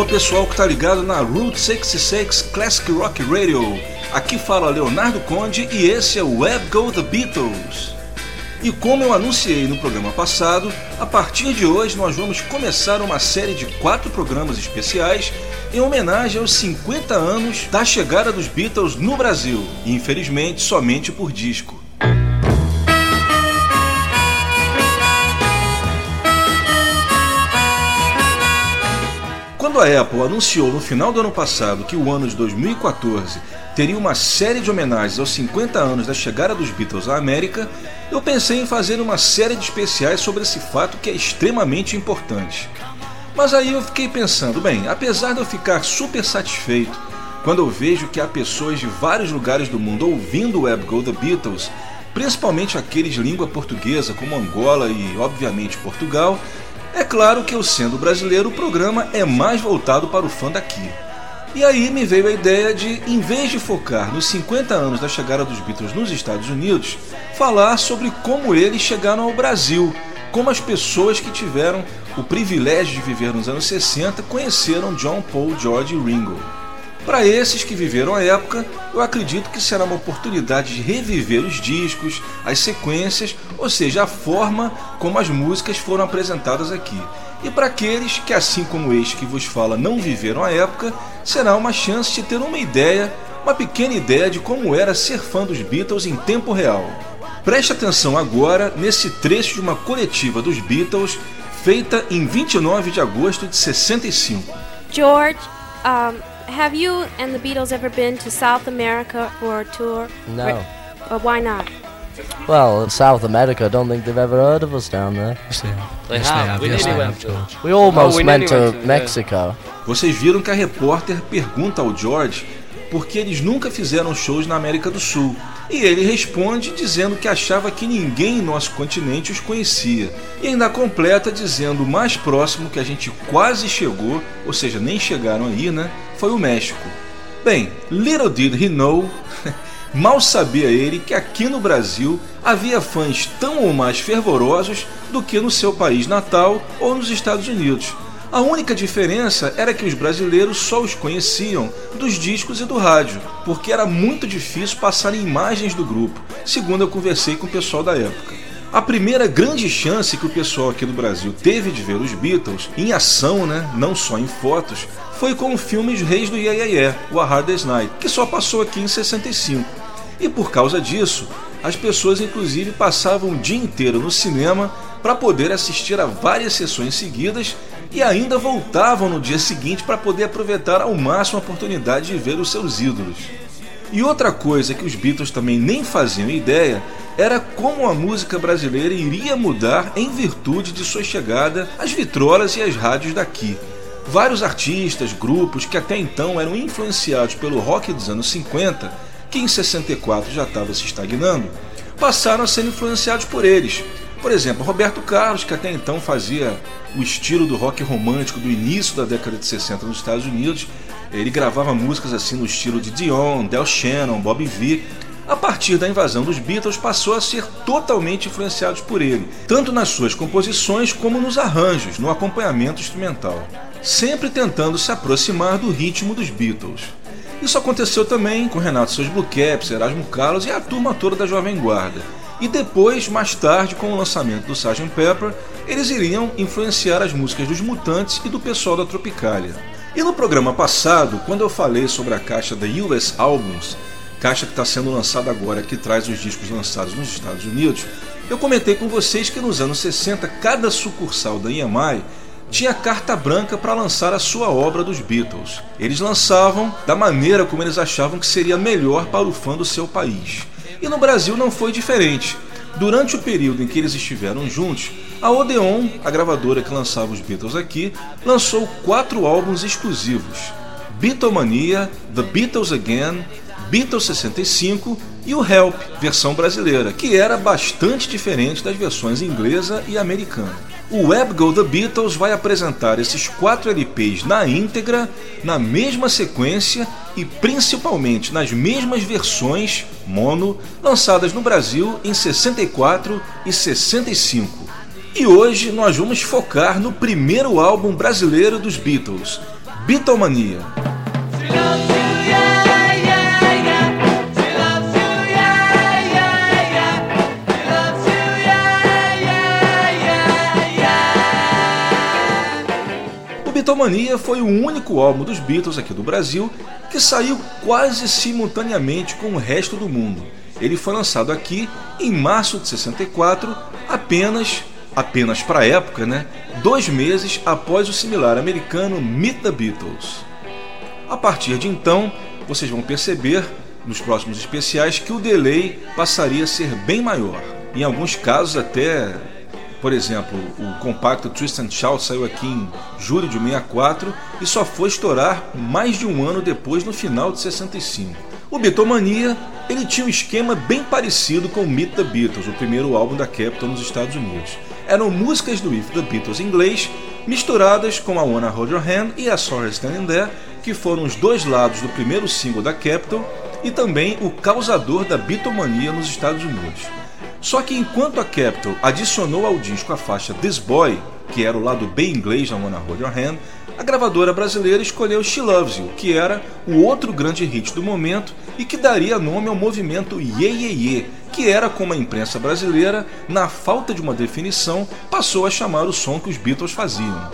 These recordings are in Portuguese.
Alô pessoal que tá ligado na Route 66 Classic Rock Radio. Aqui fala Leonardo Conde e esse é o Web Go The Beatles. E como eu anunciei no programa passado, a partir de hoje nós vamos começar uma série de quatro programas especiais em homenagem aos 50 anos da chegada dos Beatles no Brasil, e infelizmente somente por disco. Quando a Apple anunciou no final do ano passado que o ano de 2014 teria uma série de homenagens aos 50 anos da chegada dos Beatles à América, eu pensei em fazer uma série de especiais sobre esse fato que é extremamente importante. Mas aí eu fiquei pensando, bem, apesar de eu ficar super satisfeito quando eu vejo que há pessoas de vários lugares do mundo ouvindo o Web Go The Beatles, principalmente aqueles de língua portuguesa como Angola e, obviamente, Portugal, é claro que eu sendo brasileiro, o programa é mais voltado para o fã daqui. E aí me veio a ideia de, em vez de focar nos 50 anos da chegada dos Beatles nos Estados Unidos, falar sobre como eles chegaram ao Brasil, como as pessoas que tiveram o privilégio de viver nos anos 60 conheceram John Paul, George e Ringo. Para esses que viveram a época, eu acredito que será uma oportunidade de reviver os discos, as sequências, ou seja, a forma como as músicas foram apresentadas aqui. E para aqueles que, assim como este que vos fala, não viveram a época, será uma chance de ter uma ideia, uma pequena ideia de como era ser fã dos Beatles em tempo real. Preste atenção agora nesse trecho de uma coletiva dos Beatles feita em 29 de agosto de 65. George, um... Have you and the Beatles ever been to South America for a tour? No. Or why not? Well, in South America, I don't think they've ever heard of us down there. They have. We Yes, nearly they went have, to- George. We almost Oh, we went to. Mexico. Vocês viram que a repórter pergunta ao George por que eles nunca fizeram shows na América do Sul. E ele responde dizendo que achava que ninguém em nosso continente os conhecia. E ainda completa dizendo o mais próximo que a gente quase chegou, ou seja, nem chegaram aí, né? Foi o México. Bem, little did he know, mal sabia ele que aqui no Brasil havia fãs tão ou mais fervorosos do que no seu país natal ou nos Estados Unidos. A única diferença era que os brasileiros só os conheciam dos discos e do rádio, porque era muito difícil passar imagens do grupo, segundo eu conversei com o pessoal da época. A primeira grande chance que o pessoal aqui do Brasil teve de ver os Beatles em ação, né, não só em fotos, foi com o filme Os Reis do Iê, Iê, o A Hard Day's Night, que só passou aqui em 65. E por causa disso, as pessoas inclusive passavam o dia inteiro no cinema para poder assistir a várias sessões seguidas e ainda voltavam no dia seguinte para poder aproveitar ao máximo a oportunidade de ver os seus ídolos. E outra coisa que os Beatles também nem faziam ideia era como a música brasileira iria mudar em virtude de sua chegada às vitrolas e às rádios daqui. Vários artistas, grupos que até então eram influenciados pelo rock dos anos 50, que em 64 já estava se estagnando, passaram a ser influenciados por eles. Por exemplo, Roberto Carlos, que até então fazia o estilo do rock romântico do início da década de 60 nos Estados Unidos, ele gravava músicas assim no estilo de Dion, Del Shannon, Bobby V. A partir da invasão dos Beatles, passou a ser totalmente influenciados por ele, tanto nas suas composições como nos arranjos, no acompanhamento instrumental, sempre tentando se aproximar do ritmo dos Beatles. Isso aconteceu também com Renato Seus Blue Caps, Erasmo Carlos e a turma toda da Jovem Guarda. E depois, mais tarde, com o lançamento do Sgt. Pepper, eles iriam influenciar as músicas dos Mutantes e do pessoal da Tropicália. E no programa passado, quando eu falei sobre a caixa da US Albums, caixa que está sendo lançada agora, que traz os discos lançados nos Estados Unidos, eu comentei com vocês que nos anos 60 cada sucursal da EMI tinha carta branca para lançar a sua obra dos Beatles. Eles lançavam da maneira como eles achavam que seria melhor para o fã do seu país. E no Brasil não foi diferente. Durante o período em que eles estiveram juntos, a Odeon, a gravadora que lançava os Beatles aqui, lançou quatro álbuns exclusivos: Beatlemania, The Beatles Again, Beatles 65 e o Help, versão brasileira, que era bastante diferente das versões inglesa e americana. O Web Go The Beatles vai apresentar esses quatro LPs na íntegra, na mesma sequência e principalmente nas mesmas versões mono lançadas no Brasil em 64 e 65. E hoje nós vamos focar no primeiro álbum brasileiro dos Beatles, Beatlemania. O Beatlemania foi o único álbum dos Beatles aqui do Brasil que saiu quase simultaneamente com o resto do mundo. Ele foi lançado aqui em março de 64, apenas apenas para a época, né? Dois meses após o similar americano Meet the Beatles. A partir de então, vocês vão perceber nos próximos especiais que o delay passaria a ser bem maior. Em alguns casos até, por exemplo, o compacto Twist and Shout saiu aqui em julho de 64 e só foi estourar mais de um ano depois, no final de 65. O Beatlemania ele tinha um esquema bem parecido com Meet the Beatles, o primeiro álbum da Capitol nos Estados Unidos eram músicas do If the Beatles em inglês misturadas com a Wanna Hold Your Hand e a Sorry Standing There, que foram os dois lados do primeiro single da Capitol e também o causador da Beatlemania nos Estados Unidos. Só que enquanto a Capitol adicionou ao disco a faixa This Boy, que era o lado bem inglês da Wanna Hold Your Hand, a gravadora brasileira escolheu She Loves You, que era o outro grande hit do momento e que daria nome ao movimento Ye Ye Ye, que era como a imprensa brasileira, na falta de uma definição, passou a chamar o som que os Beatles faziam.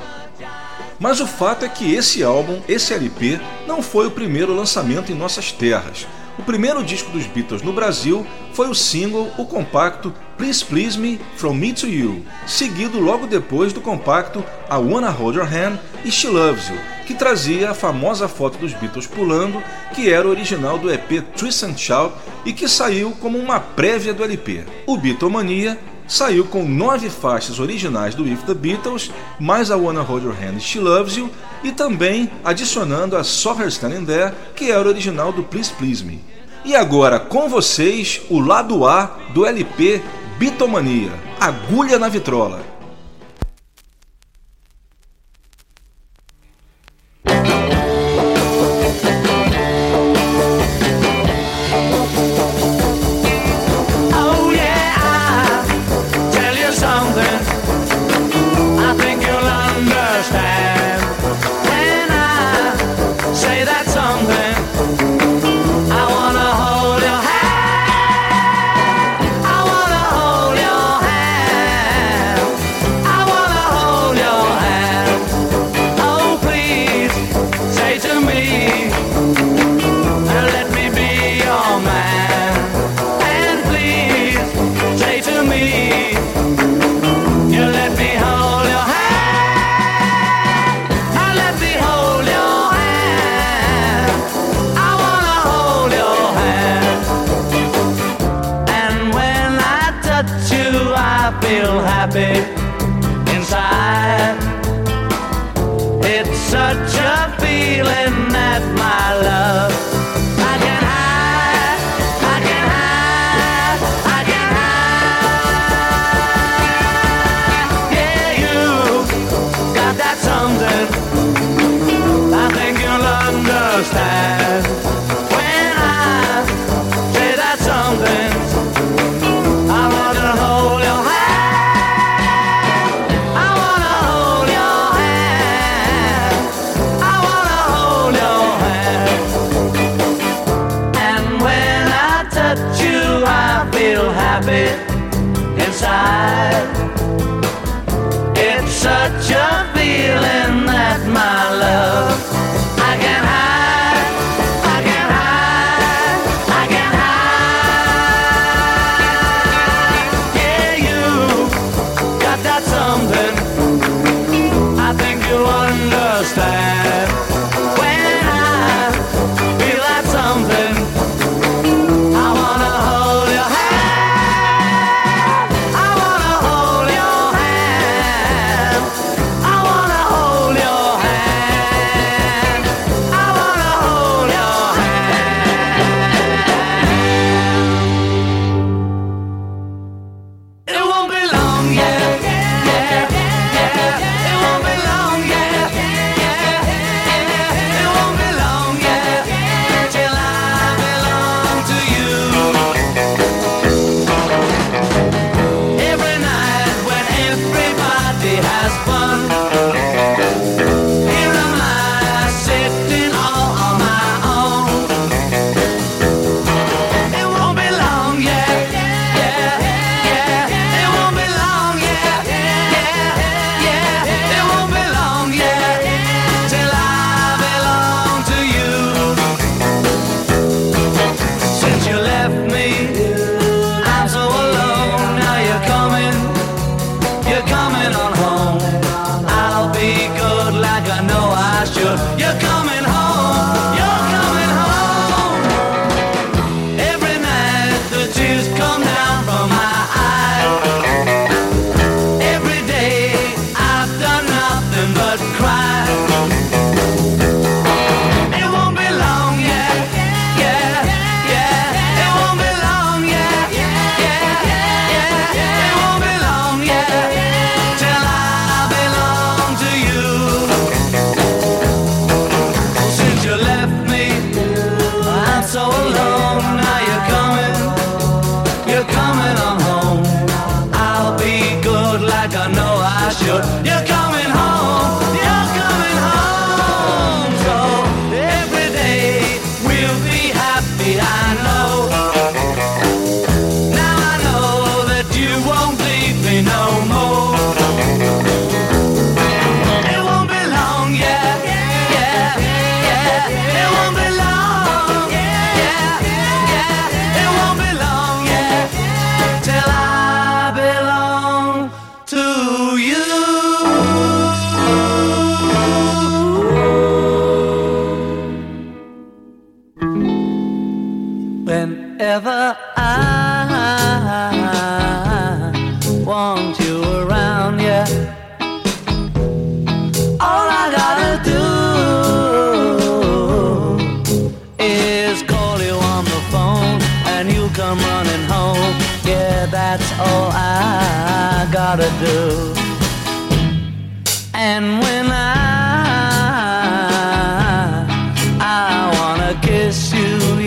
Mas o fato é que esse álbum, esse LP, não foi o primeiro lançamento em nossas terras. O primeiro disco dos Beatles no Brasil foi o single, o compacto Please Please Me From Me to You, seguido logo depois do compacto I Wanna Hold Your Hand e She Loves You, que trazia a famosa foto dos Beatles pulando, que era original do EP Twist and Shout e que saiu como uma prévia do LP. O Beatlemania saiu com nove faixas originais do If the Beatles, mais a Wanna Hold Your Hand She Loves You, e também adicionando a Saw Her Standing There, que era original do Please Please Me. E agora com vocês o lado A do LP Bitomania, Agulha na Vitrola.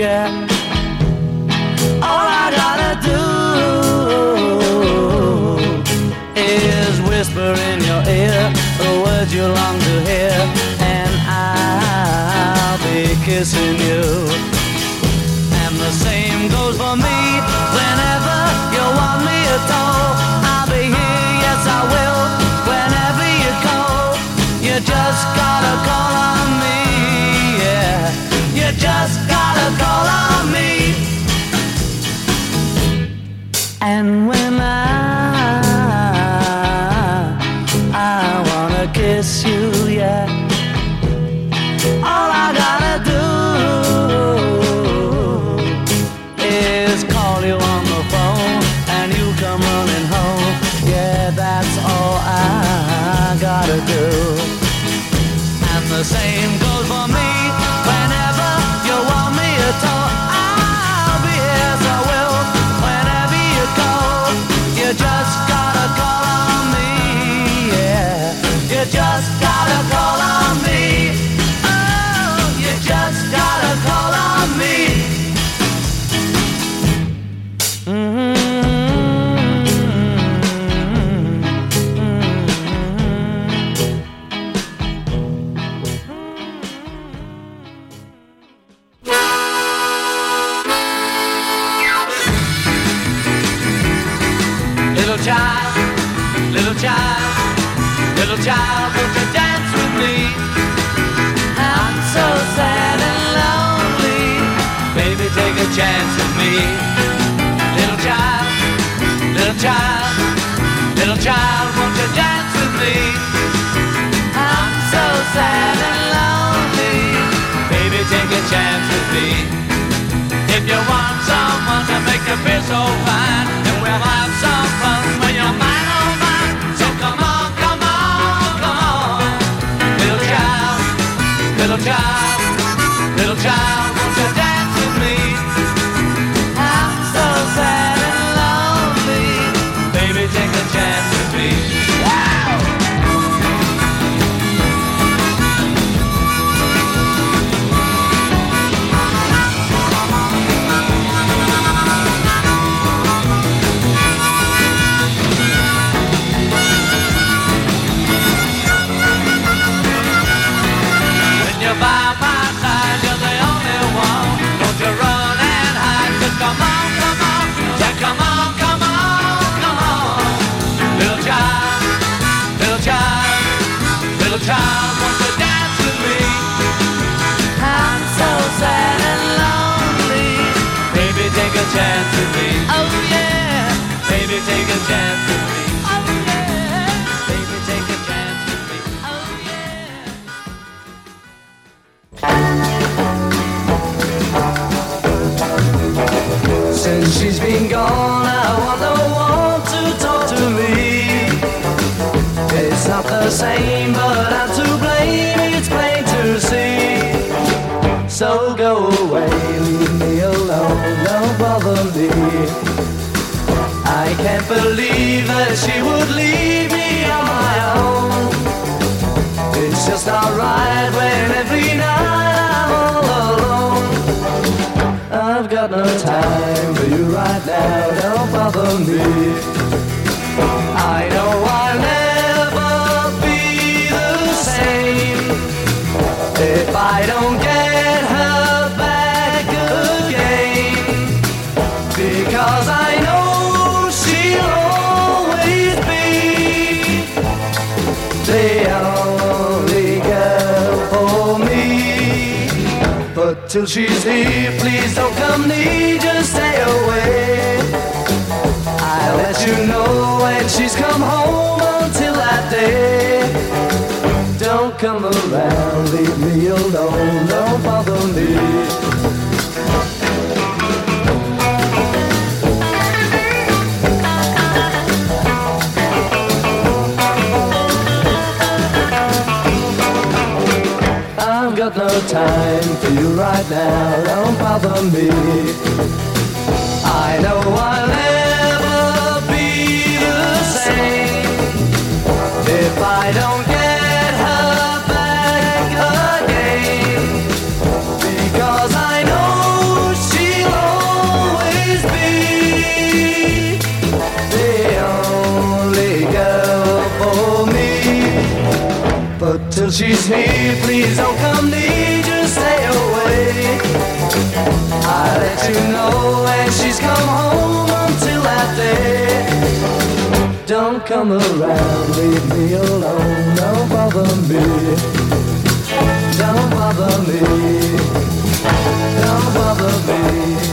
forget. All I gotta do is whisper in your ear the words you long to hear, and I'll be kissing you. And the same goes for me whenever you want me at all. I'll be here, yes I will, whenever you go. You just gotta call just gotta call on me. And when child, won't you dance with me? I'm so sad and lonely. Baby, take a chance with me. If you want someone to make you feel so fine, then we'll have some. she's here. Please don't come near, just stay away. I'll let you know when she's come home until that day. Don't come around, leave me alone. Nobody you right now, don't bother me. I know I'll never be the same if I don't get her back again. Because I know she'll always be the only girl for me. But till she's here, please don't come near. You know when she's come home until that day. Don't come around, leave me alone, don't bother me. Don't bother me. Don't bother me.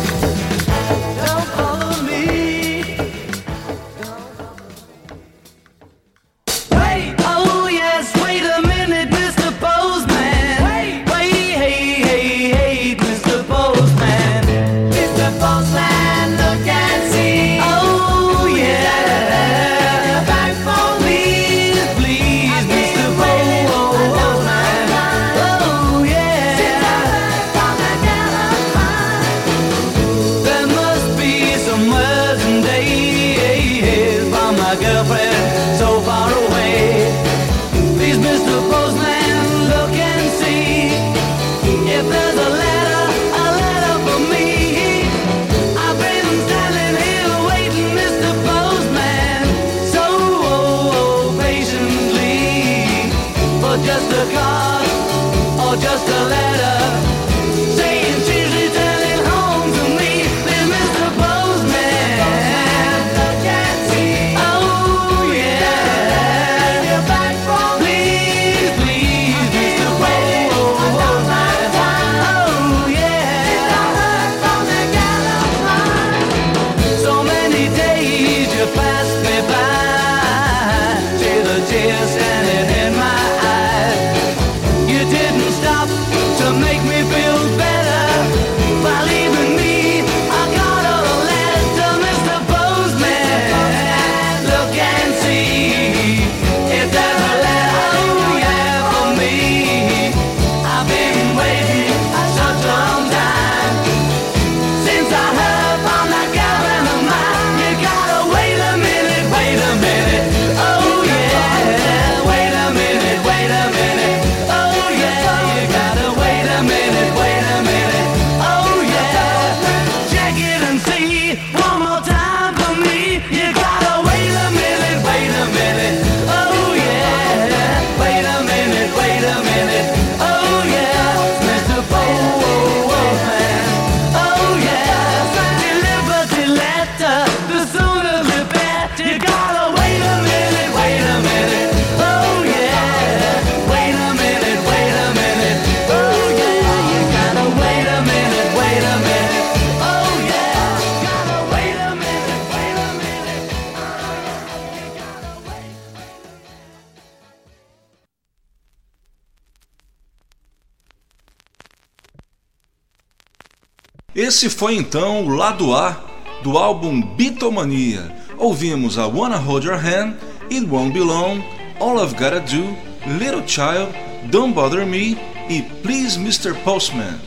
Esse foi então o lado A do álbum Beatlemania. Ouvimos a Wanna Hold Your Hand, It Won't Be Long, All I've Gotta Do, Little Child, Don't Bother Me e Please Mr. Postman.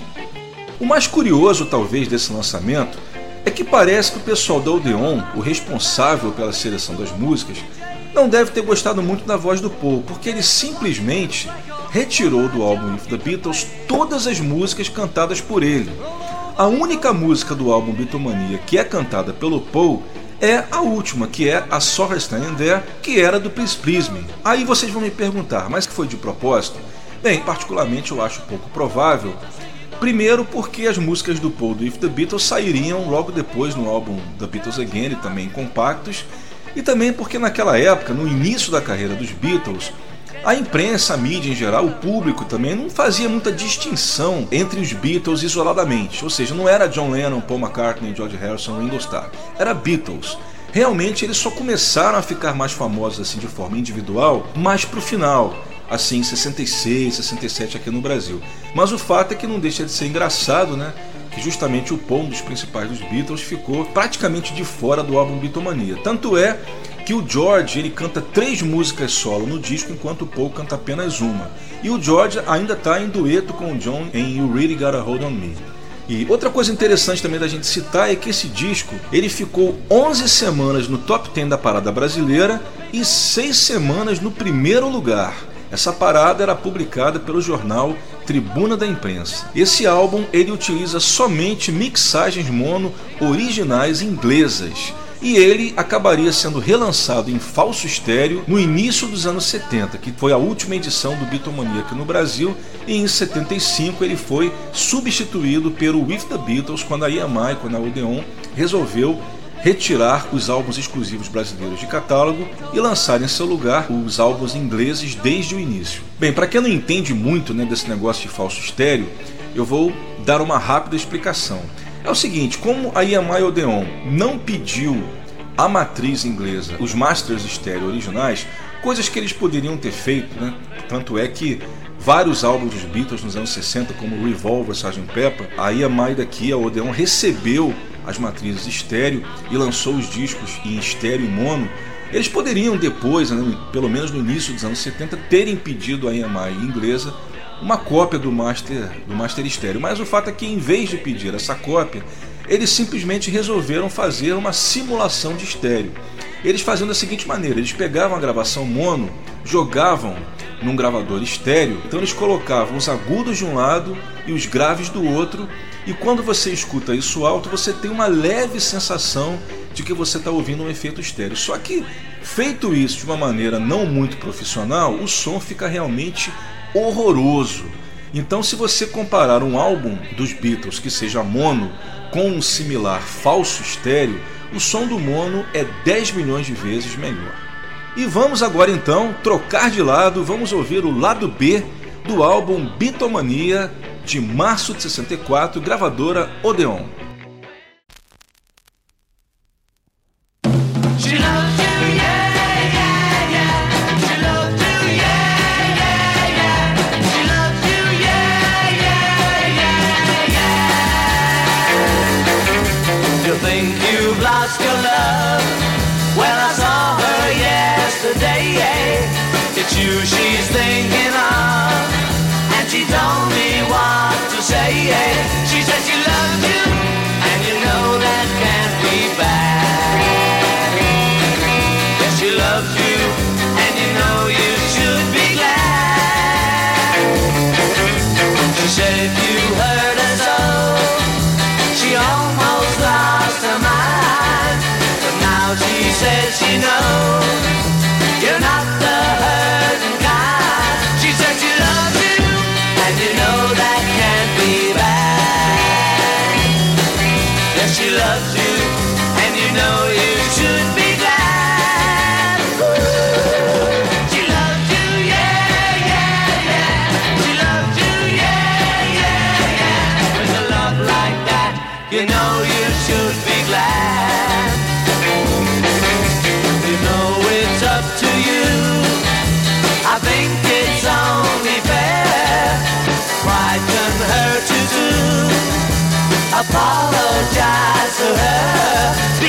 O mais curioso, talvez, desse lançamento é que parece que o pessoal da Odeon, o responsável pela seleção das músicas, não deve ter gostado muito da voz do Paul, porque ele simplesmente retirou do álbum If the Beatles todas as músicas cantadas por ele, a única música do álbum Beatlemania que é cantada pelo Paul é a última, que é a Sorry Standing There, que era do Please Please Me. Aí vocês vão me perguntar, mas que foi de propósito? Bem, particularmente eu acho pouco provável. Primeiro porque as músicas do Paul do If The Beatles sairiam logo depois no álbum The Beatles Again e também compactos, e também porque naquela época, no início da carreira dos Beatles, a imprensa, a mídia em geral, o público também não fazia muita distinção entre os Beatles isoladamente. Ou seja, não era John Lennon, Paul McCartney, George Harrison, Ringo Starr. Era Beatles. Realmente eles só começaram a ficar mais famosos assim de forma individual mais pro final, assim 66, 67 aqui no Brasil. Mas o fato é que não deixa de ser engraçado, né? Que justamente o um dos principais dos Beatles, ficou praticamente de fora do álbum Beatlemania. Tanto é que o George ele canta três músicas solo no disco, enquanto o Paul canta apenas uma. E o George ainda está em dueto com o John em You Really Gotta Hold On Me. E outra coisa interessante também da gente citar é que esse disco ele ficou 11 semanas no top 10 da parada brasileira e 6 semanas no primeiro lugar. Essa parada era publicada pelo jornal Tribuna da Imprensa. Esse álbum ele utiliza somente mixagens mono originais inglesas e ele acabaria sendo relançado em falso estéreo no início dos anos 70, que foi a última edição do Beatlemania no Brasil, e em 75 ele foi substituído pelo With the Beatles quando a EMI, quando a Odeon resolveu retirar os álbuns exclusivos brasileiros de catálogo e lançar em seu lugar os álbuns ingleses desde o início. Bem, para quem não entende muito né, desse negócio de falso estéreo, eu vou dar uma rápida explicação. É o seguinte, como a EMI Odeon não pediu à matriz inglesa os masters estéreo originais, coisas que eles poderiam ter feito, né? Tanto é que vários álbuns dos Beatles nos anos 60, como Revolver, Sgt. Pepper, a EMI daqui, a Odeon, recebeu as matrizes estéreo e lançou os discos em estéreo e mono. Eles poderiam depois, né, pelo menos no início dos anos 70, terem pedido à EMI inglesa uma cópia do master do master estéreo, mas o fato é que em vez de pedir essa cópia, eles simplesmente resolveram fazer uma simulação de estéreo. Eles faziam da seguinte maneira: eles pegavam a gravação mono, jogavam num gravador estéreo, então eles colocavam os agudos de um lado e os graves do outro, e quando você escuta isso alto, você tem uma leve sensação de que você está ouvindo um efeito estéreo. Só que, feito isso de uma maneira não muito profissional, o som fica realmente horroroso. Então, se você comparar um álbum dos Beatles que seja mono com um similar falso estéreo, o som do mono é 10 milhões de vezes melhor. E vamos agora então trocar de lado, vamos ouvir o lado B do álbum Beatlemania de março de 64, gravadora Odeon. that to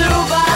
survive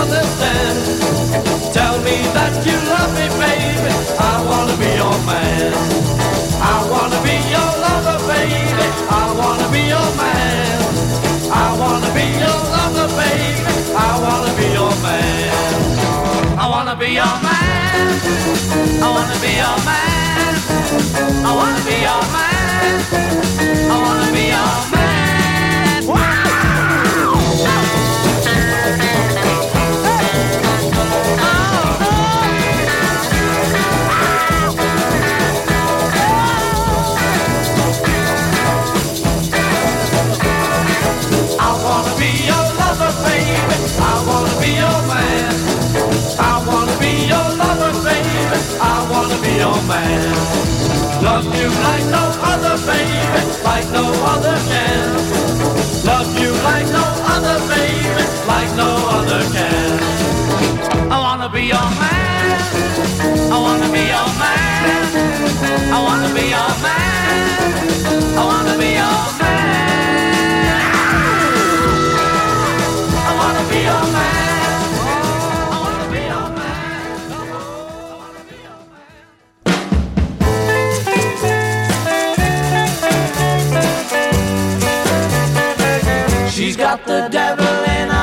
understand. Tell me that you love me, baby. I wanna be your man. I wanna be your lover, baby. I wanna be your man. I wanna be your lover, baby. I wanna be your man. I wanna be your man. I wanna be your man. I wanna be your man. I wanna be your man. your man. Love you like no other, baby, like no other can. Love you like no other, baby, like no other can. I wanna be your man. I wanna be your man. I wanna be your man. I wanna be your man. I wanna be your man. got the devil in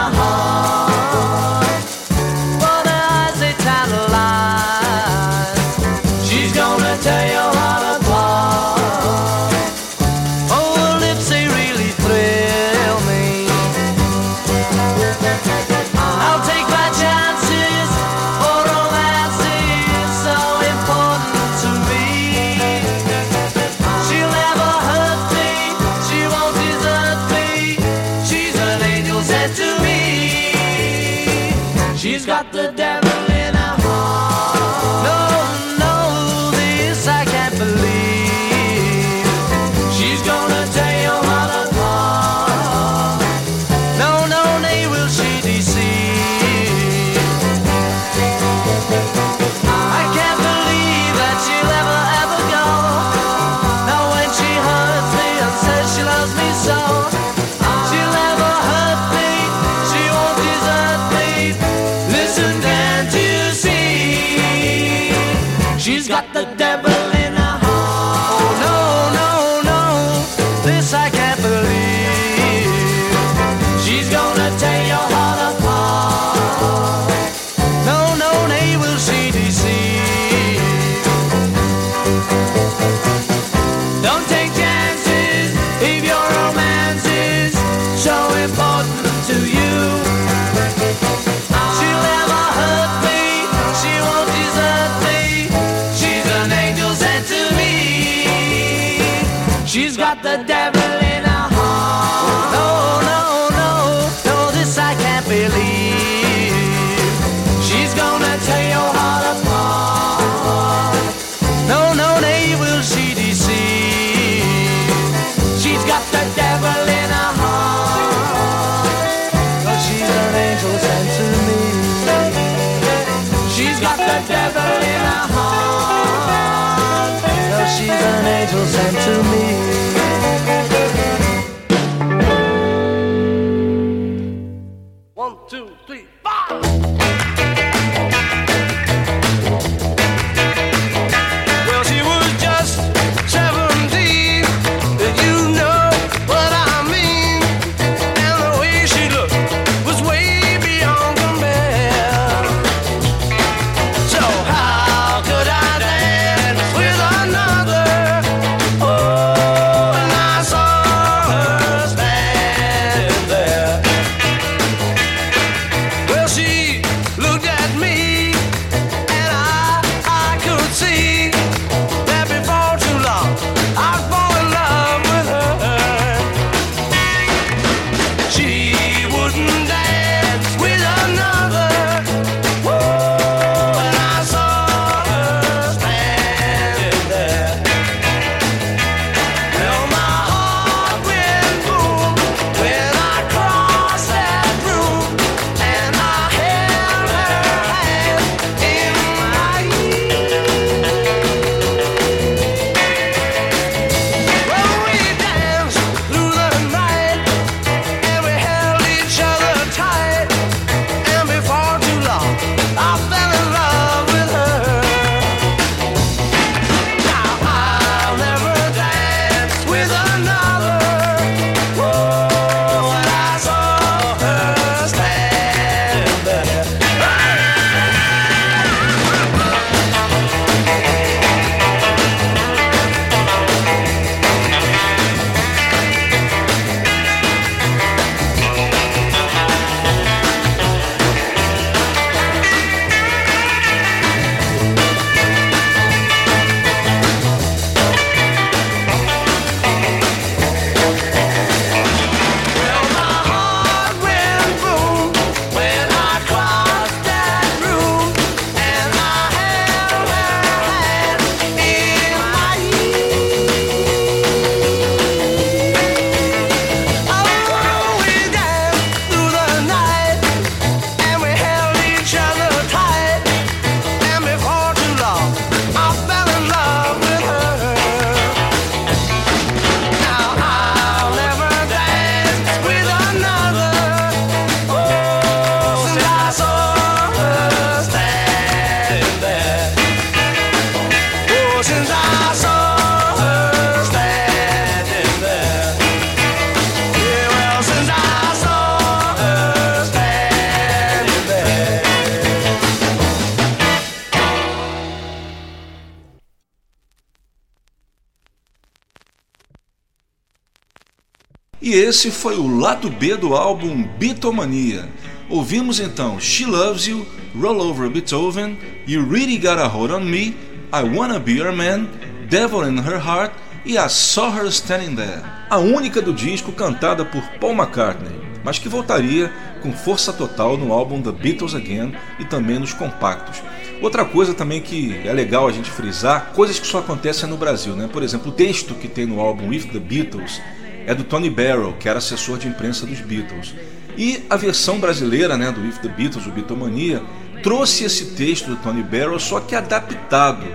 esse foi o lado B do álbum Beatlemania. Ouvimos então She Loves You, Roll Over Beethoven, You Really Got a Hold on Me, I Wanna Be Your Man, Devil in Her Heart e I Saw Her Standing There, a única do disco cantada por Paul McCartney, mas que voltaria com força total no álbum The Beatles Again e também nos compactos. Outra coisa também que é legal a gente frisar, coisas que só acontecem no Brasil, né? Por exemplo, o texto que tem no álbum With the Beatles é do Tony Barrow, que era assessor de imprensa dos Beatles. E a versão brasileira né, do With the Beatles, o Beatlemania, trouxe esse texto do Tony Barrow, só que adaptado.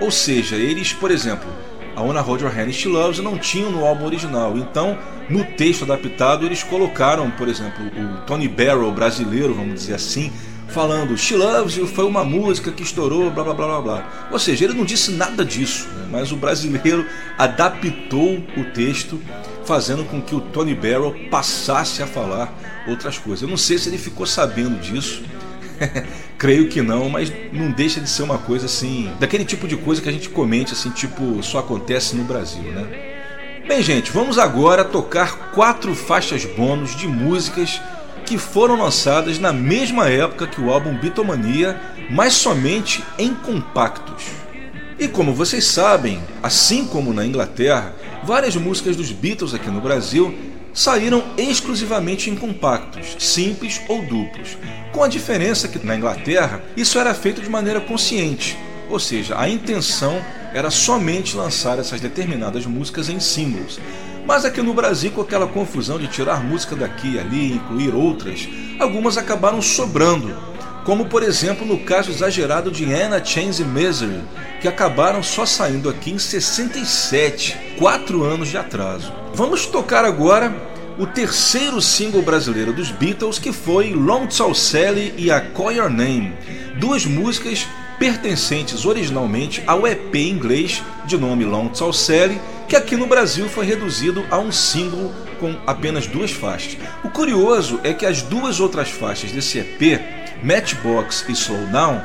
Ou seja, eles, por exemplo, a Ona Your Hand She Loves não tinham no álbum original. Então, no texto adaptado, eles colocaram, por exemplo, o Tony Barrow brasileiro, vamos dizer assim, falando She Loves You foi uma música que estourou, blá blá blá blá blá. Ou seja, ele não disse nada disso, né? mas o brasileiro adaptou o texto fazendo com que o Tony Barrow passasse a falar outras coisas. Eu não sei se ele ficou sabendo disso. Creio que não, mas não deixa de ser uma coisa assim, daquele tipo de coisa que a gente comente assim, tipo, só acontece no Brasil, né? Bem, gente, vamos agora tocar quatro faixas bônus de músicas que foram lançadas na mesma época que o álbum Beatlemania, mas somente em compactos. E como vocês sabem, assim como na Inglaterra, várias músicas dos Beatles aqui no Brasil saíram exclusivamente em compactos, simples ou duplos, com a diferença que na Inglaterra isso era feito de maneira consciente, ou seja, a intenção era somente lançar essas determinadas músicas em singles. Mas aqui no Brasil, com aquela confusão de tirar música daqui e ali e incluir outras, algumas acabaram sobrando como por exemplo no caso exagerado de Anna Chains e Misery, que acabaram só saindo aqui em 67, quatro anos de atraso. Vamos tocar agora o terceiro single brasileiro dos Beatles, que foi Long Tall Sally e A Call Your Name, duas músicas pertencentes originalmente ao EP inglês de nome Long Tall Sally, que aqui no Brasil foi reduzido a um single com apenas duas faixas. O curioso é que as duas outras faixas desse EP, Matchbox e Slow Down,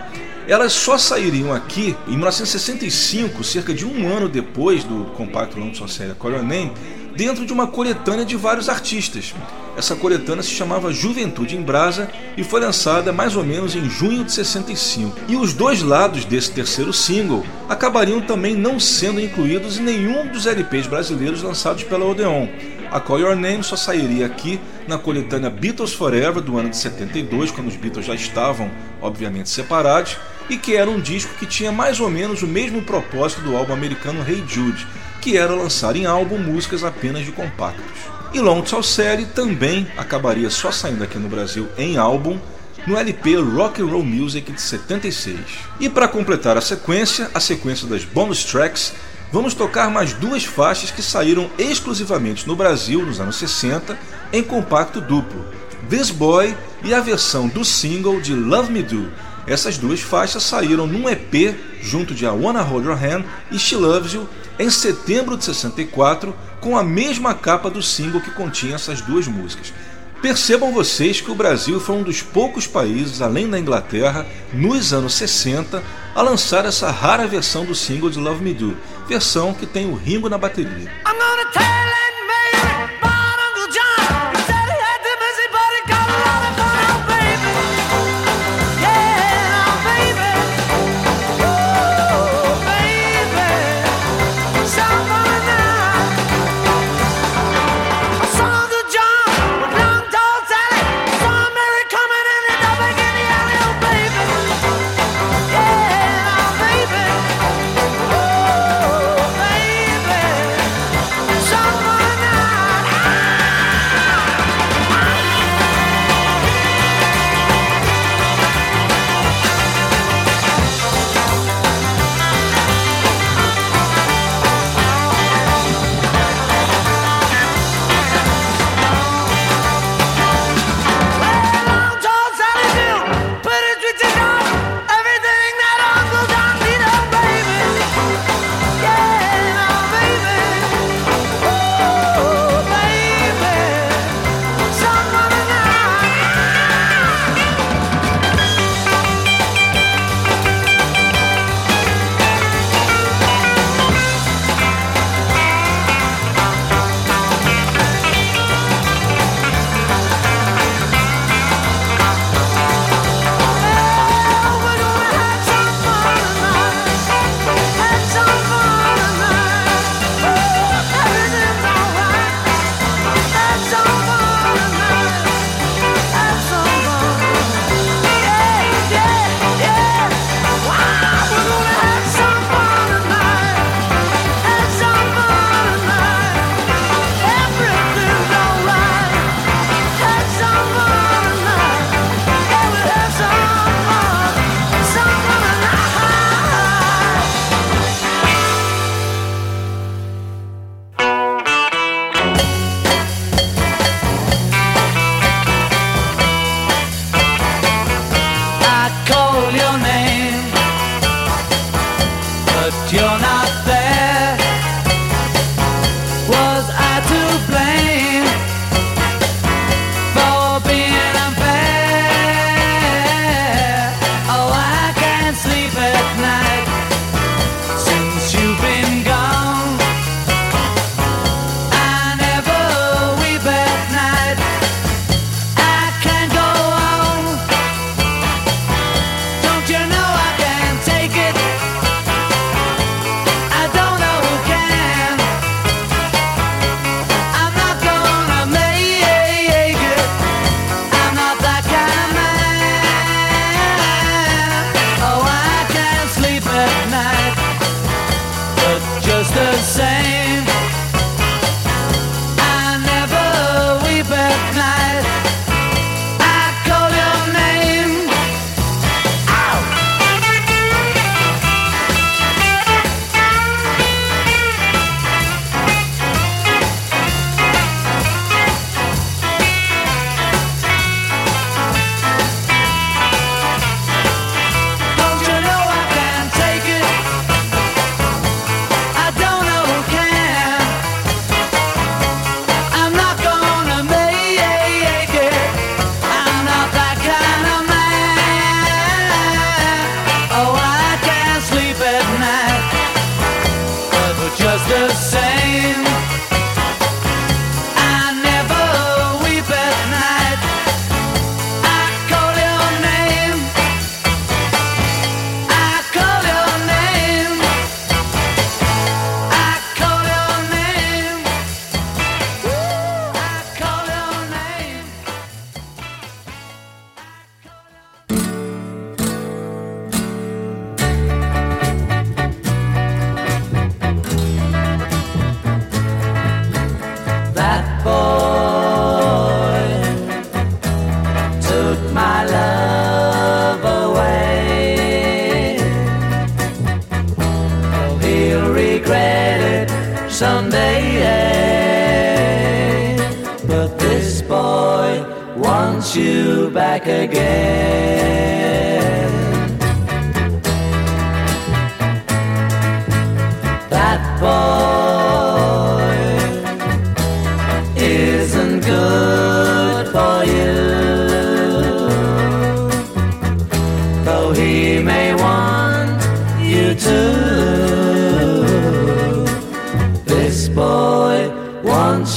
elas só sairiam aqui em 1965, cerca de um ano depois do compacto Long Call Your Name, dentro de uma coletânea de vários artistas. Essa coletânea se chamava Juventude em Brasa e foi lançada mais ou menos em junho de 65. E os dois lados desse terceiro single acabariam também não sendo incluídos em nenhum dos LPs brasileiros lançados pela Odeon. A Call Your Name só sairia aqui na coletânea Beatles Forever do ano de 72, quando os Beatles já estavam, obviamente, separados, e que era um disco que tinha mais ou menos o mesmo propósito do álbum americano Hey Jude, que era lançar em álbum músicas apenas de compactos. E Long Tall Sally também acabaria só saindo aqui no Brasil em álbum no LP Rock and Roll Music de 76. E para completar a sequência, a sequência das bonus tracks, vamos tocar mais duas faixas que saíram exclusivamente no Brasil nos anos 60 em compacto duplo: This Boy e a versão do single de Love Me Do. Essas duas faixas saíram num EP junto de I Wanna Hold Your Hand e She Loves You em setembro de 64, com a mesma capa do single que continha essas duas músicas. Percebam vocês que o Brasil foi um dos poucos países, além da Inglaterra, nos anos 60, a lançar essa rara versão do single de Love Me Do, versão que tem o Ringo na bateria.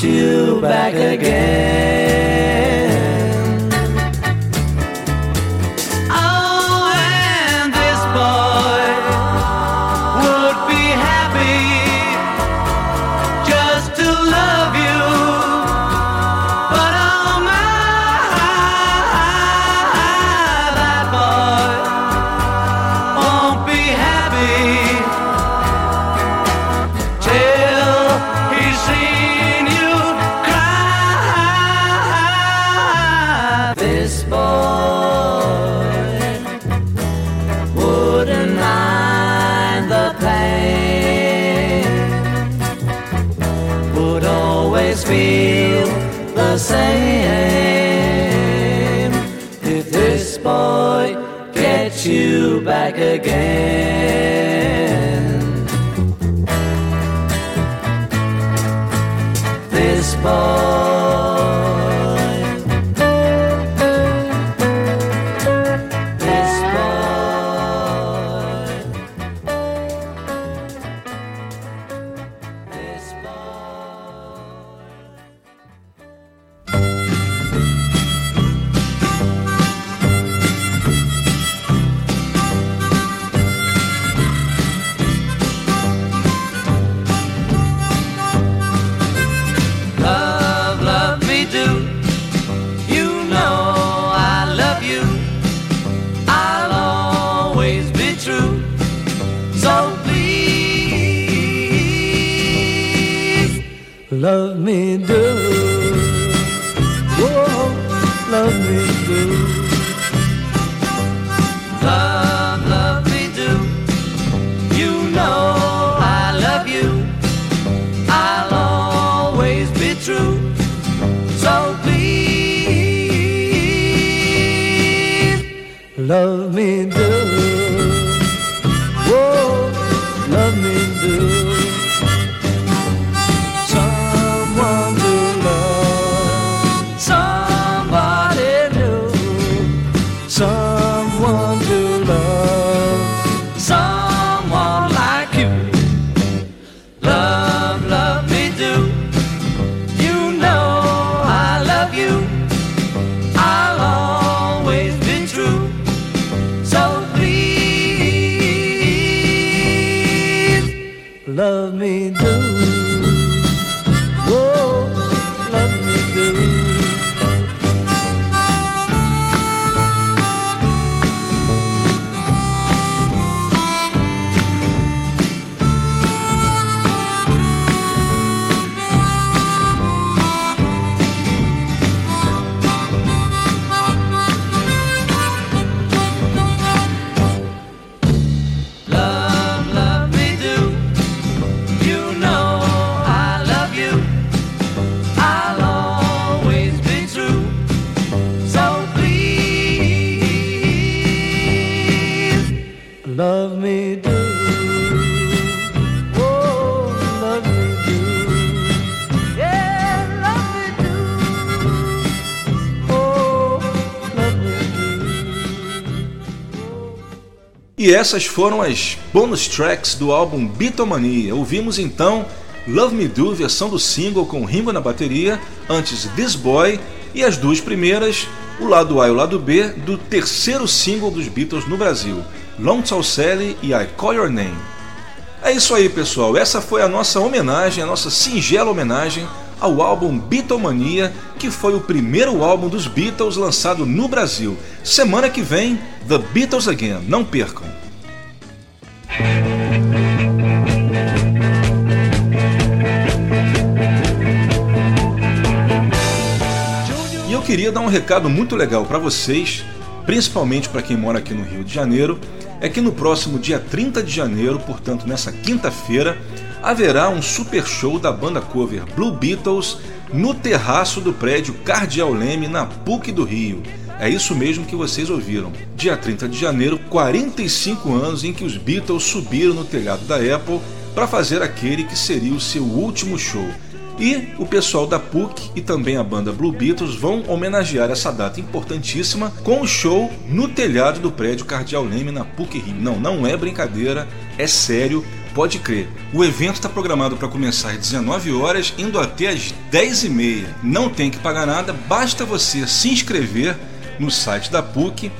You back again. Essas foram as bonus tracks do álbum Beatlemania. Ouvimos então Love Me Do, versão do single com Ringo na bateria, antes This Boy, e as duas primeiras, o lado A e o lado B, do terceiro single dos Beatles no Brasil, Long Tall Sally e I Call Your Name. É isso aí, pessoal. Essa foi a nossa homenagem, a nossa singela homenagem ao álbum Beatlemania, que foi o primeiro álbum dos Beatles lançado no Brasil. Semana que vem, The Beatles Again. Não percam. E eu queria dar um recado muito legal para vocês, principalmente para quem mora aqui no Rio de Janeiro, é que no próximo dia 30 de janeiro, portanto nessa quinta-feira, haverá um super show da banda cover Blue Beatles no terraço do prédio Cardeal Leme, na PUC do Rio. É isso mesmo que vocês ouviram. Dia 30 de janeiro, 45 anos em que os Beatles subiram no telhado da Apple para fazer aquele que seria o seu último show. E o pessoal da PUC e também a banda Blue Beatles vão homenagear essa data importantíssima com o show no telhado do prédio Cardeal Leme na PUC Rio. Não, não é brincadeira, é sério, pode crer. O evento está programado para começar às 19 horas, indo até às 10 e meia. Não tem que pagar nada, basta você se inscrever no site da PUC,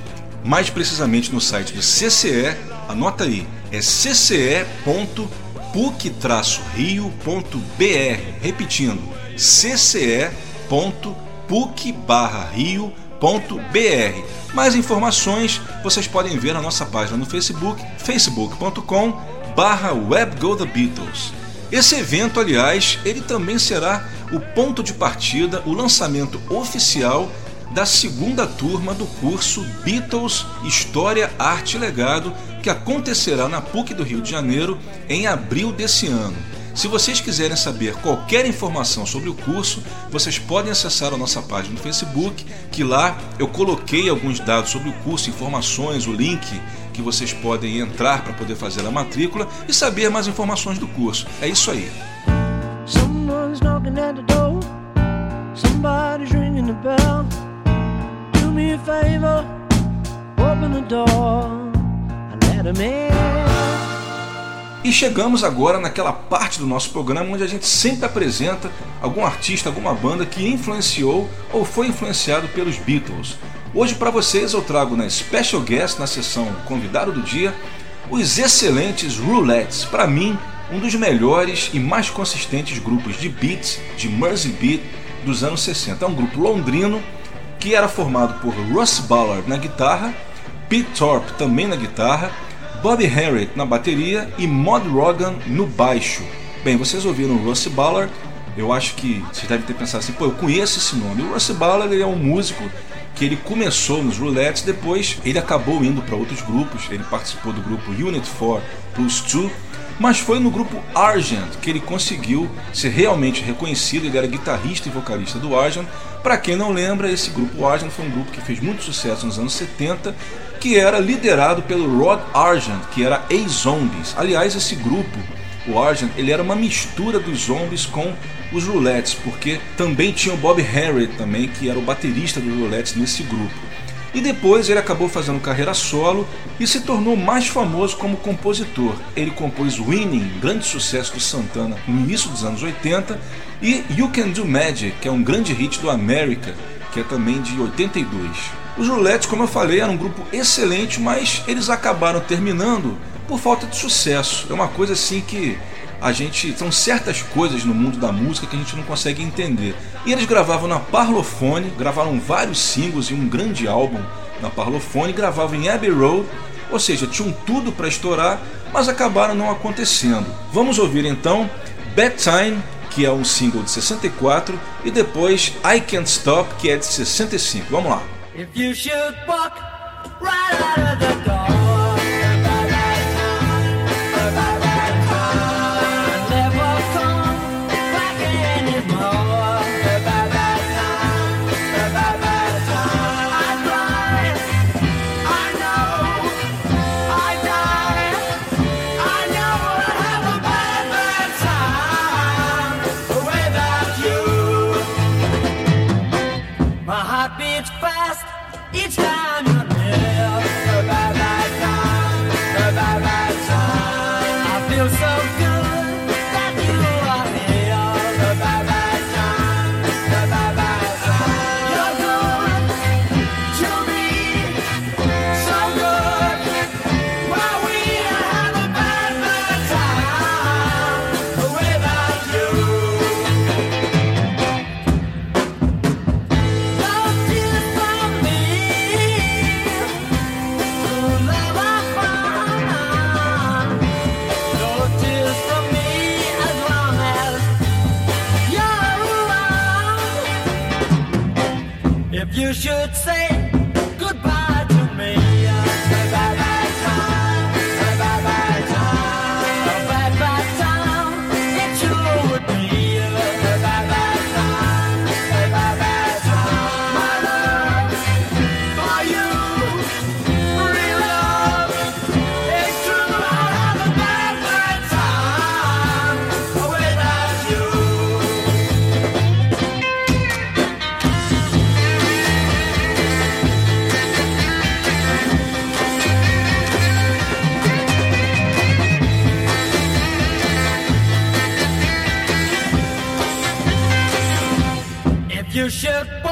mais precisamente no site do CCE, anota aí, é cce.puc-rio.br, repetindo, cce.puc-rio.br. Mais informações vocês podem ver na nossa página no Facebook, facebook.com barra webgothebeatles. Esse evento, aliás, ele também será o ponto de partida, o lançamento oficial da segunda turma do curso Beatles História, Arte e Legado, que acontecerá na PUC do Rio de Janeiro em abril desse ano. Se vocês quiserem saber qualquer informação sobre o curso, vocês podem acessar a nossa página no Facebook, que lá eu coloquei alguns dados sobre o curso, informações, o link que vocês podem entrar para poder fazer a matrícula e saber mais informações do curso. É isso aí. Someone's knocking at the door. Somebody's ringing the bell. Me a favor, open the door and let him in. E chegamos agora naquela parte do nosso programa onde a gente sempre apresenta algum artista, alguma banda que influenciou ou foi influenciado pelos Beatles. Hoje para vocês eu trago na Special Guest, na sessão Convidado do Dia, os excelentes Roulettes. Para mim, um dos melhores e mais consistentes grupos de beats, de Mersey Beat, dos anos 60. É um grupo londrino que era formado por Russ Ballard na guitarra, Pete Thorpe também na guitarra, Bobby Harriet na bateria e Mod Rogan no baixo. Bem, vocês ouviram Russ Ballard, eu acho que vocês devem ter pensado assim, pô, eu conheço esse nome. O Russ Ballard ele é um músico que ele começou nos Roulettes, depois ele acabou indo para outros grupos, ele participou do grupo Unit 4 Plus 2, mas foi no grupo Argent que ele conseguiu ser realmente reconhecido, ele era guitarrista e vocalista do Argent, para quem não lembra, esse grupo Argent foi um grupo que fez muito sucesso nos anos 70, que era liderado pelo Rod Argent, que era ex-Zombies. Aliás, esse grupo, o Argent, ele era uma mistura dos Zombies com os Roulettes, porque também tinha o Bob Harriet também, que era o baterista dos Roulettes nesse grupo e depois ele acabou fazendo carreira solo e se tornou mais famoso como compositor. Ele compôs Winning, grande sucesso do Santana no início dos anos 80, e You Can Do Magic, que é um grande hit do America, que é também de 82. Os Roulettes, como eu falei, eram um grupo excelente, mas eles acabaram terminando por falta de sucesso. É uma coisa assim que a gente são certas coisas no mundo da música que a gente não consegue entender. E eles gravavam na Parlophone, gravaram vários singles e um grande álbum na Parlophone, gravavam em Abbey Road, ou seja, tinham tudo para estourar, mas acabaram não acontecendo. Vamos ouvir então Bad Time, que é um single de 64, e depois I Can't Stop, que é de 65. Vamos lá. If you should walk right out of the door. You should.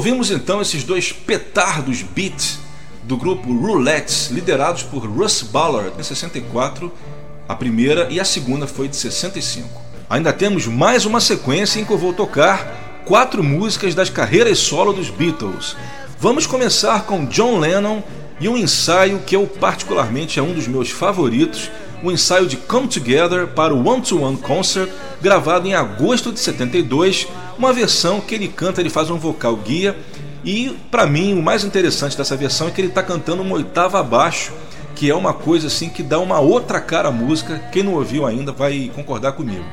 Ouvimos então esses dois petardos beat do grupo Roulettes, liderados por Russ Ballard em 64, a primeira e a segunda foi de 65. Ainda temos mais uma sequência em que eu vou tocar quatro músicas das carreiras solo dos Beatles. Vamos começar com John Lennon e um ensaio que eu particularmente é um dos meus favoritos, o ensaio de Come Together para o One to One Concert, gravado em agosto de 72, uma versão que ele canta, ele faz um vocal guia e para mim o mais interessante dessa versão é que ele está cantando uma oitava abaixo, que é uma coisa assim que dá uma outra cara à música. Quem não ouviu ainda vai concordar comigo.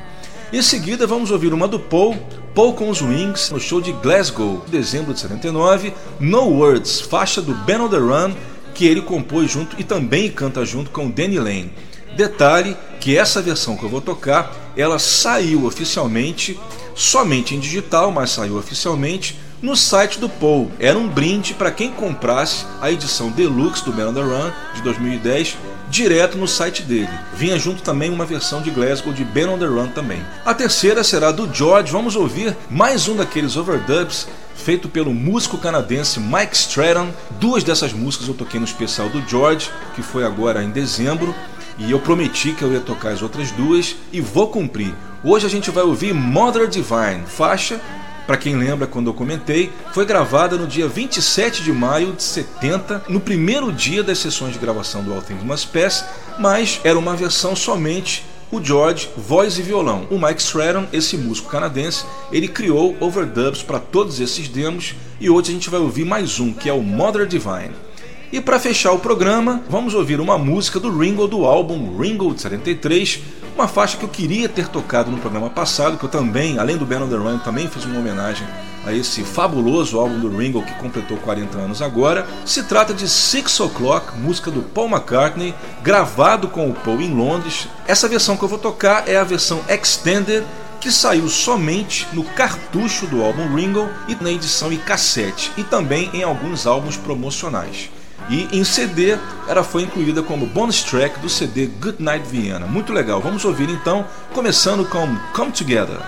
Em seguida vamos ouvir uma do Paul, Paul com os Wings, no show de Glasgow, em dezembro de 79, No Words, faixa do Ben on the Run, que ele compôs junto e também canta junto com Danny Lane. Detalhe que essa versão que eu vou tocar, ela saiu oficialmente, somente em digital, mas saiu oficialmente no site do Paul. Era um brinde para quem comprasse a edição deluxe do Man on the Run de 2010 direto no site dele. Vinha junto também uma versão de Glasgow de Ben on the Run também. A terceira será do George. Vamos ouvir mais um daqueles overdubs feito pelo músico canadense Mike Stratton. Duas dessas músicas eu toquei no especial do George, que foi agora em dezembro, e eu prometi que eu ia tocar as outras duas e vou cumprir. Hoje a gente vai ouvir Mother Divine, faixa para quem lembra quando eu comentei, foi gravada no dia 27 de maio de 70, no primeiro dia das sessões de gravação do All Things Must Pass, mas era uma versão somente o George, voz e violão. O Mike Stratton, esse músico canadense, ele criou overdubs para todos esses demos e hoje a gente vai ouvir mais um, que é o Mother Divine. E para fechar o programa, vamos ouvir uma música do Ringo do álbum Ringo de 73, Uma faixa que eu queria ter tocado no programa passado, que eu também, além do Ben on the Run, também fiz uma homenagem a esse fabuloso álbum do Ringo que completou 40 anos agora. Se trata de Six O'Clock, música do Paul McCartney, gravado com o Paul em Londres. Essa versão que eu vou tocar é a versão extended que saiu somente no cartucho do álbum Ringo e na edição em cassete, e também em alguns álbuns promocionais e em CD ela foi incluída como bonus track do CD Good Night Vienna. Muito legal. Vamos ouvir então, começando com Come Together.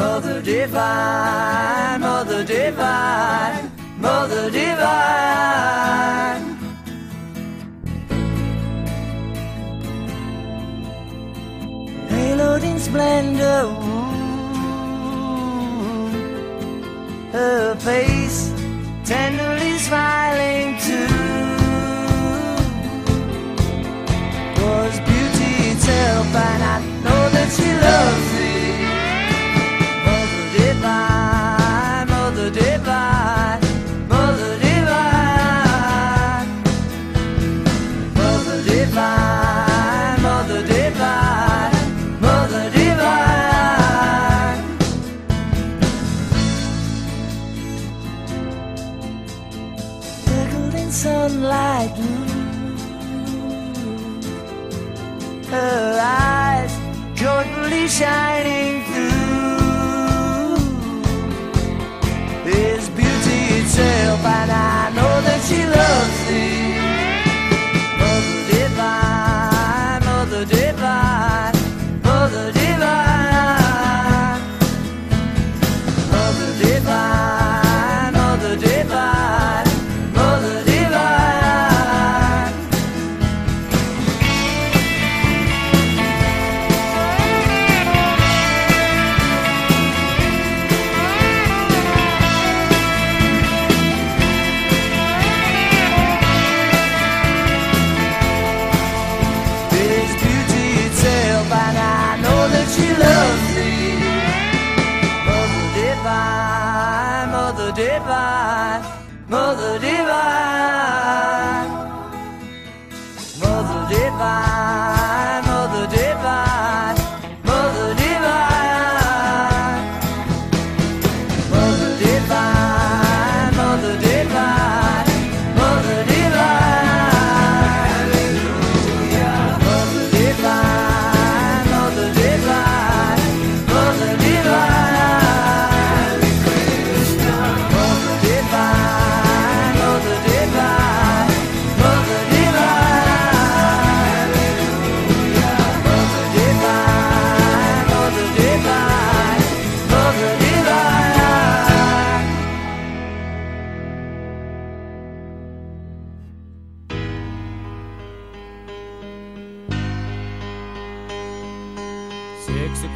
Mother divine, mother divine, mother divine. Haloed in splendor, her face tenderly smiling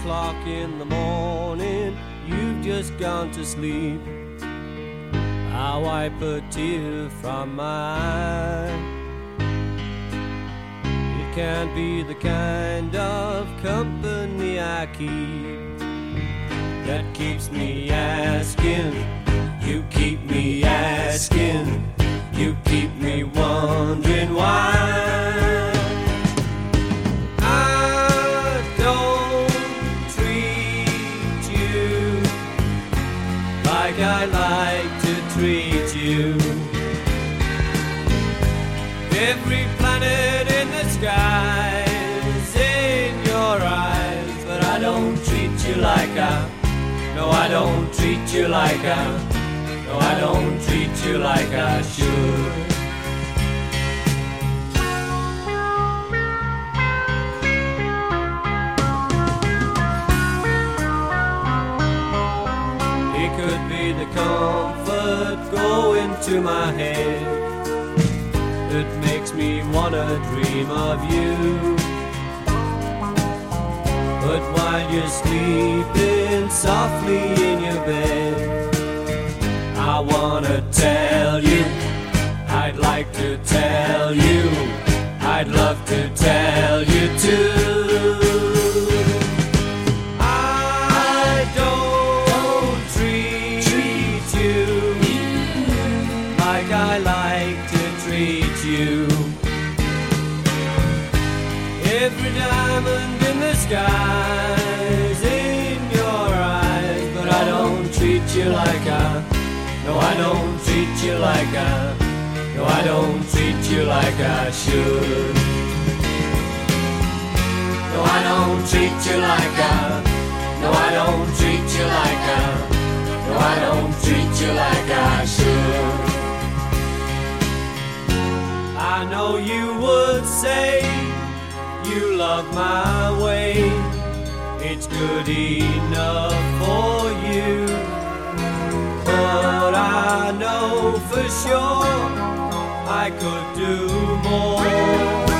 o'clock in the morning, you've just gone to sleep. I wipe a tear from my eye. It can't be the kind of company I keep that keeps me asking. You keep me asking. You keep me wondering why. I like to treat you. Every planet in the sky is in your eyes, but I don't treat you like I. No, I don't treat you like I. No, I don't treat you like I should. Comfort go into my head that makes me wanna dream of you. But while you're sleeping softly in your bed, I wanna tell you, I'd like to tell you, I'd love to tell you too. Sky's in your eyes, but I don't treat you like I. No, I don't treat you like I. No, I don't treat you like I should. No, I don't treat you like I. No, I don't treat you like I. No, I don't treat you like I should. I know you would say you love my way. It's good enough for you. But I know for sure I could do more.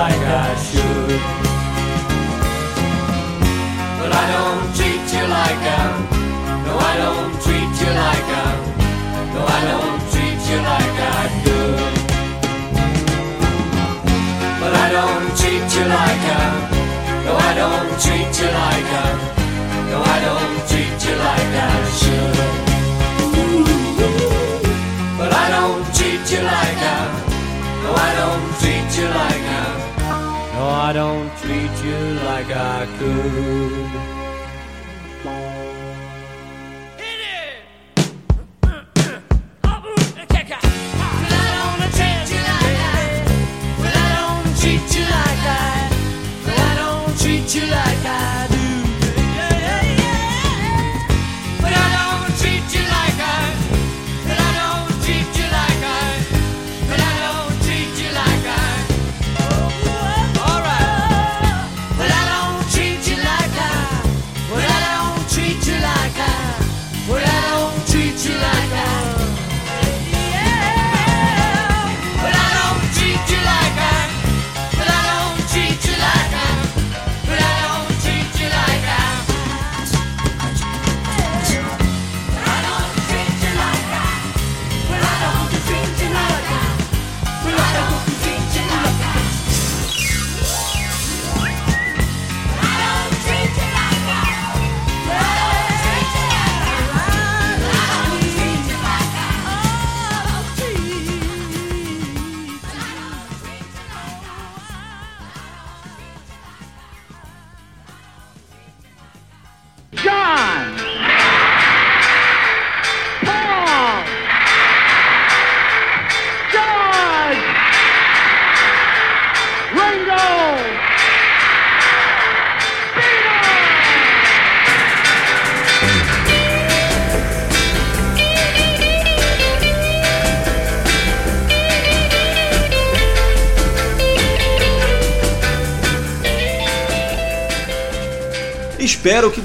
Like I should. But I don't treat you like I. No, I don't treat you like I. No, I don't treat you like I could. But I don't treat you like I. No, I don't treat you like I. No, I don't treat you like I should. But I don't treat you like I. No, I don't treat you like I. Don't treat you like I could.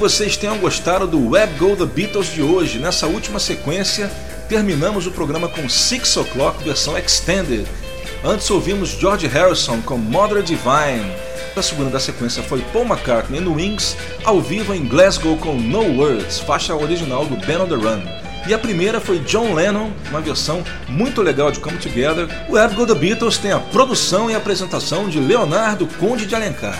Vocês tenham gostado do Web Go The Beatles de hoje. Nessa última sequência, terminamos o programa com Six O'Clock versão Extended. Antes ouvimos George Harrison com Mother Divine. A segunda da sequência foi Paul McCartney no Wings, ao vivo em Glasgow com No Words, faixa original do Ben on the Run. E a primeira foi John Lennon, uma versão muito legal de Come Together. O Web Go The Beatles tem a produção e apresentação de Leonardo Conde de Alencar.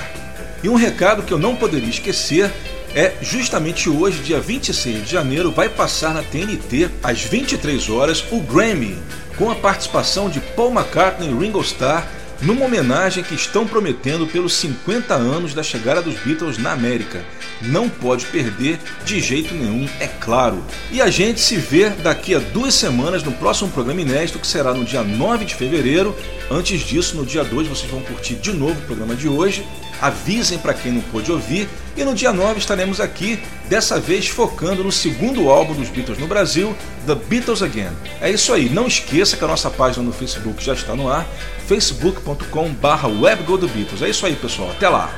E um recado que eu não poderia esquecer é justamente hoje, dia 26 de janeiro, vai passar na TNT às 23 horas o Grammy, com a participação de Paul McCartney e Ringo Starr numa homenagem que estão prometendo pelos 50 anos da chegada dos Beatles na América. Não pode perder de jeito nenhum, é claro. E a gente se vê daqui a duas semanas no próximo programa inédito, que será no dia 9 de fevereiro. Antes disso, no dia 2, vocês vão curtir de novo o programa de hoje. Avisem para quem não pôde ouvir e no dia 9 estaremos aqui, dessa vez focando no segundo álbum dos Beatles no Brasil, The Beatles Again. É isso aí, não esqueça que a nossa página no Facebook já está no ar, facebook.com/webgodobeatles. É isso aí, pessoal. Até lá.